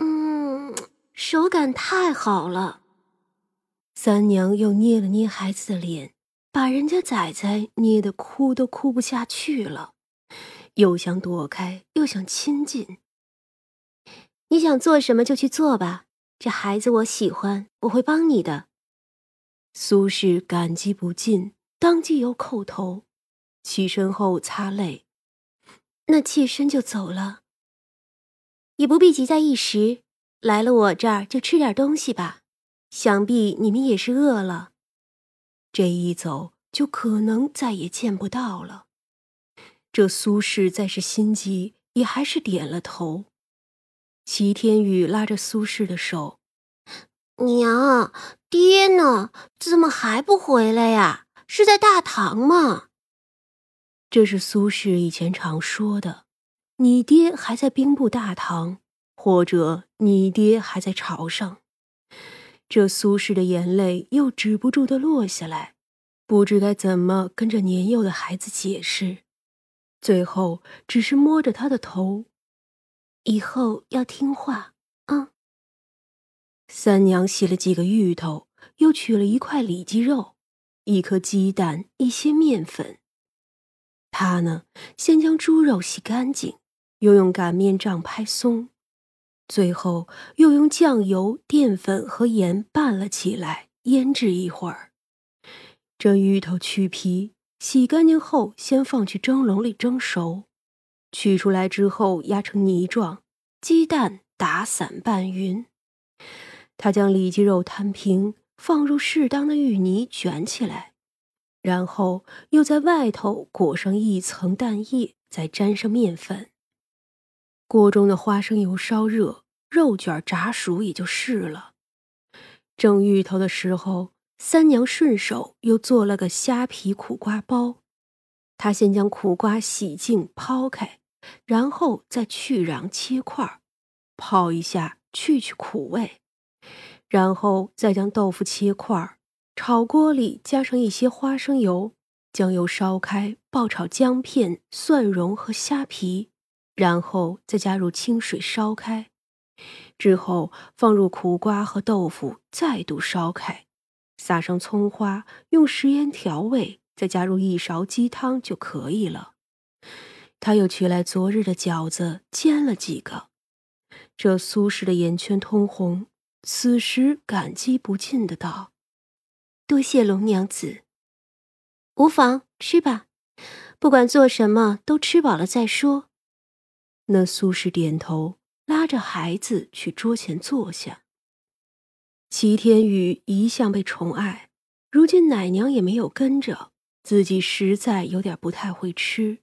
嗯手感太好了。三娘又捏了捏孩子的脸，把人家仔仔捏得哭都哭不下去了，又想躲开，又想亲近。你想做什么就去做吧，这孩子我喜欢，我会帮你的。苏轼感激不尽，当即又叩头，起身后擦泪，那妾身就走了。也不必急在一时，来了我这儿就吃点东西吧。想必你们也是饿了，这一走就可能再也见不到了。这苏轼再是心急，也还是点了头。齐天宇拉着苏轼的手：“娘，爹呢？怎么还不回来呀？是在大堂吗？”这是苏轼以前常说的：“你爹还在兵部大堂，或者你爹还在朝上。”这苏轼的眼泪又止不住的落下来，不知该怎么跟这年幼的孩子解释，最后只是摸着他的头，以后要听话啊。三娘洗了几个芋头，又取了一块里脊肉，一颗鸡蛋，一些面粉。他呢，先将猪肉洗干净，又用擀面杖拍松。最后又用酱油、淀粉和盐拌了起来，腌制一会儿。这芋头去皮，洗干净后，先放去蒸笼里蒸熟。取出来之后压成泥状，鸡蛋打散拌匀。他将里脊肉摊平，放入适当的芋泥卷起来，然后又在外头裹上一层蛋液，再沾上面粉。锅中的花生油烧热，肉卷炸熟也就是了。蒸芋头的时候，三娘顺手又做了个虾皮苦瓜包。她先将苦瓜洗净抛开，然后再去瓤切块，泡一下去去苦味，然后再将豆腐切块，炒锅里加上一些花生油，将油烧开，爆炒姜片、蒜蓉和虾皮。然后再加入清水烧开，之后放入苦瓜和豆腐，再度烧开，撒上葱花，用食盐调味，再加入一勺鸡汤就可以了。他又取来昨日的饺子煎了几个，这苏轼的眼圈通红，此时感激不尽的道：“多谢龙娘子，无妨，吃吧，不管做什么都吃饱了再说。”那苏轼点头，拉着孩子去桌前坐下。齐天宇一向被宠爱，如今奶娘也没有跟着，自己实在有点不太会吃。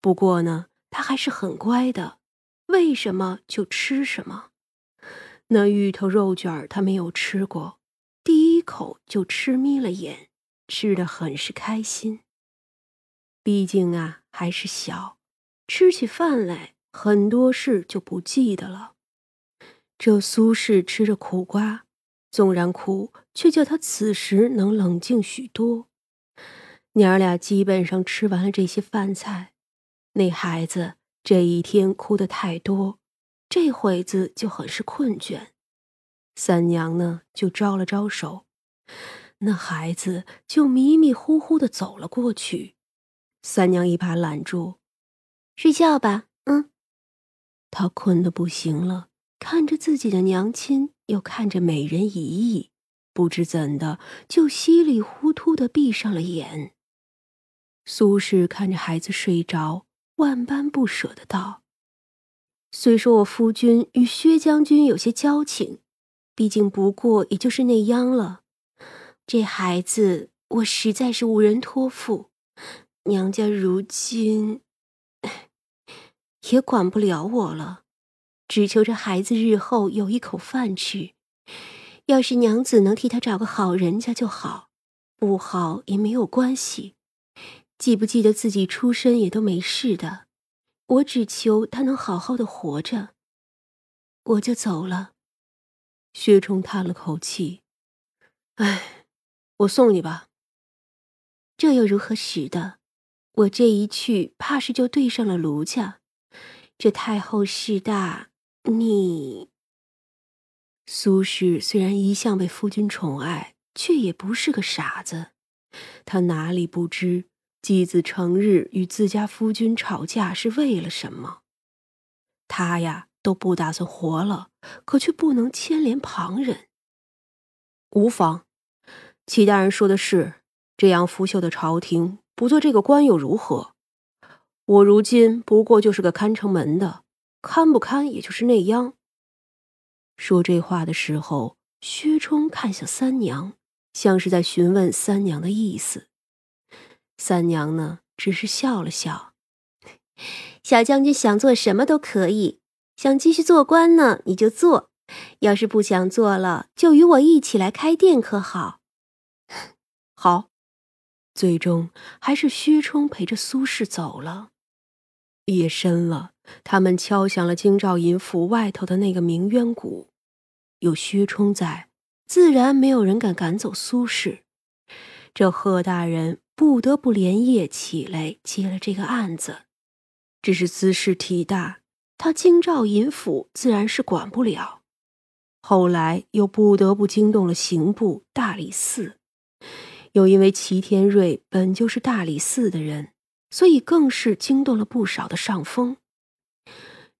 不过呢，他还是很乖的，为什么就吃什么。那芋头肉卷他没有吃过，第一口就吃眯了眼，吃的很是开心。毕竟啊，还是小，吃起饭来。很多事就不记得了。这苏轼吃着苦瓜，纵然苦，却叫他此时能冷静许多。娘儿俩基本上吃完了这些饭菜。那孩子这一天哭得太多，这会子就很是困倦。三娘呢，就招了招手，那孩子就迷迷糊糊的走了过去。三娘一把揽住，睡觉吧，嗯。他困得不行了，看着自己的娘亲，又看着美人姨姨，不知怎的就稀里糊涂的闭上了眼。苏轼看着孩子睡着，万般不舍的道：“虽说我夫君与薛将军有些交情，毕竟不过也就是那样了。这孩子我实在是无人托付，娘家如今……”也管不了我了，只求这孩子日后有一口饭吃。要是娘子能替他找个好人家就好，不好也没有关系。记不记得自己出身也都没事的，我只求他能好好的活着。我就走了。薛冲叹了口气：“哎，我送你吧。这又如何使得？我这一去，怕是就对上了卢家。”这太后势大，你苏轼虽然一向被夫君宠爱，却也不是个傻子。他哪里不知继子成日与自家夫君吵架是为了什么？他呀都不打算活了，可却不能牵连旁人。无妨，齐大人说的是，这样腐朽的朝廷，不做这个官又如何？我如今不过就是个看城门的，看不看也就是那样。说这话的时候，薛冲看向三娘，像是在询问三娘的意思。三娘呢，只是笑了笑：“ 小将军想做什么都可以，想继续做官呢，你就做；要是不想做了，就与我一起来开店，可好？” 好。最终还是薛冲陪着苏轼走了。夜深了。他们敲响了京兆尹府外头的那个鸣冤鼓，有薛冲在，自然没有人敢赶走苏轼。这贺大人不得不连夜起来接了这个案子，只是姿事体大，他京兆尹府自然是管不了。后来又不得不惊动了刑部大理寺，又因为齐天瑞本就是大理寺的人，所以更是惊动了不少的上峰。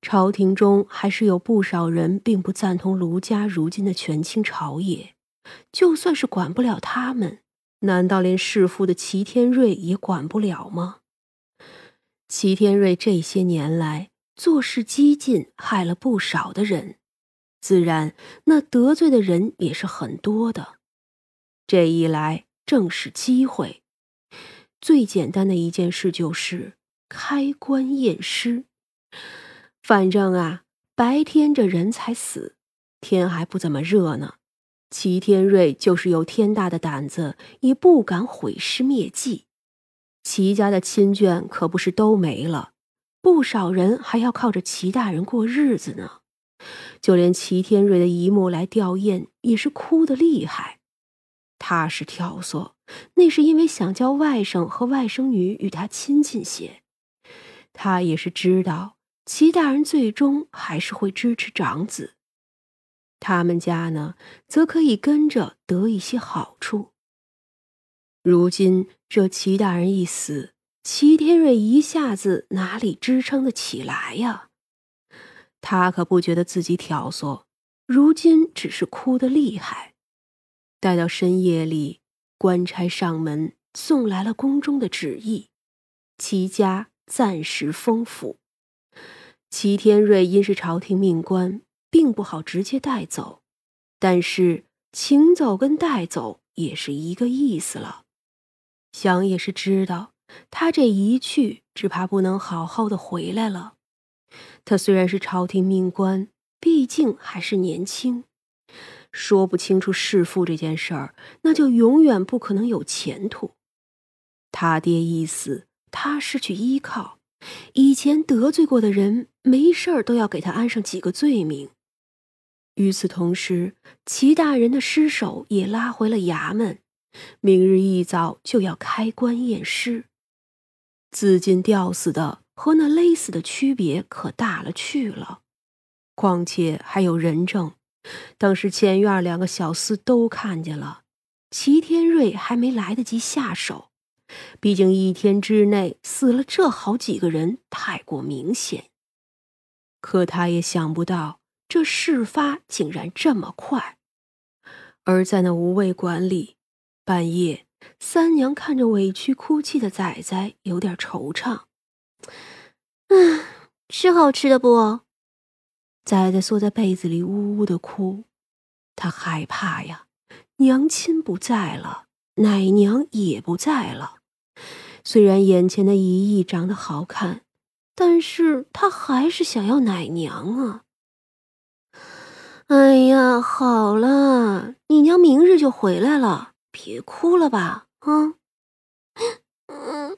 朝廷中还是有不少人并不赞同卢家如今的权倾朝野，就算是管不了他们，难道连弑父的齐天瑞也管不了吗？齐天瑞这些年来做事激进，害了不少的人，自然那得罪的人也是很多的。这一来正是机会，最简单的一件事就是开棺验尸。反正啊，白天这人才死，天还不怎么热呢。齐天瑞就是有天大的胆子，也不敢毁尸灭迹。齐家的亲眷可不是都没了，不少人还要靠着齐大人过日子呢。就连齐天瑞的姨母来吊唁，也是哭得厉害。他是挑唆，那是因为想叫外甥和外甥女与他亲近些。他也是知道。齐大人最终还是会支持长子，他们家呢，则可以跟着得一些好处。如今这齐大人一死，齐天瑞一下子哪里支撑得起来呀？他可不觉得自己挑唆，如今只是哭得厉害。待到深夜里，官差上门送来了宫中的旨意，齐家暂时封府。齐天瑞因是朝廷命官，并不好直接带走，但是请走跟带走也是一个意思了。想也是知道，他这一去，只怕不能好好的回来了。他虽然是朝廷命官，毕竟还是年轻，说不清楚弑父这件事儿，那就永远不可能有前途。他爹一死，他失去依靠。以前得罪过的人，没事儿都要给他安上几个罪名。与此同时，齐大人的尸首也拉回了衙门，明日一早就要开棺验尸。自尽吊死的和那勒死的区别可大了去了。况且还有人证，当时前院两个小厮都看见了，齐天瑞还没来得及下手。毕竟一天之内死了这好几个人，太过明显。可他也想不到，这事发竟然这么快。而在那无味馆里，半夜，三娘看着委屈哭泣的仔仔，有点惆怅。嗯，吃好吃的不？仔仔缩在被子里呜呜的哭，他害怕呀，娘亲不在了，奶娘也不在了。虽然眼前的姨姨长得好看，但是他还是想要奶娘啊！哎呀，好了，你娘明日就回来了，别哭了吧，啊！嗯，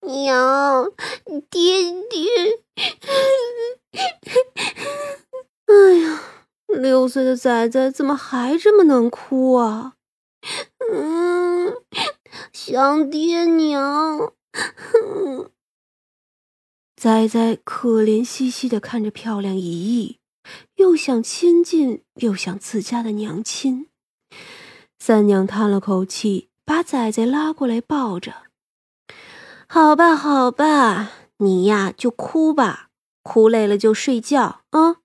娘，爹爹，哎呀，岁的崽崽怎么还这么能哭啊？嗯。想爹娘，崽崽可怜兮兮的看着漂亮姨姨，又想亲近，又想自家的娘亲。三娘叹了口气，把崽崽拉过来抱着。好吧，好吧，你呀就哭吧，哭累了就睡觉啊。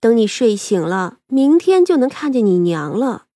等你睡醒了，明天就能看见你娘了。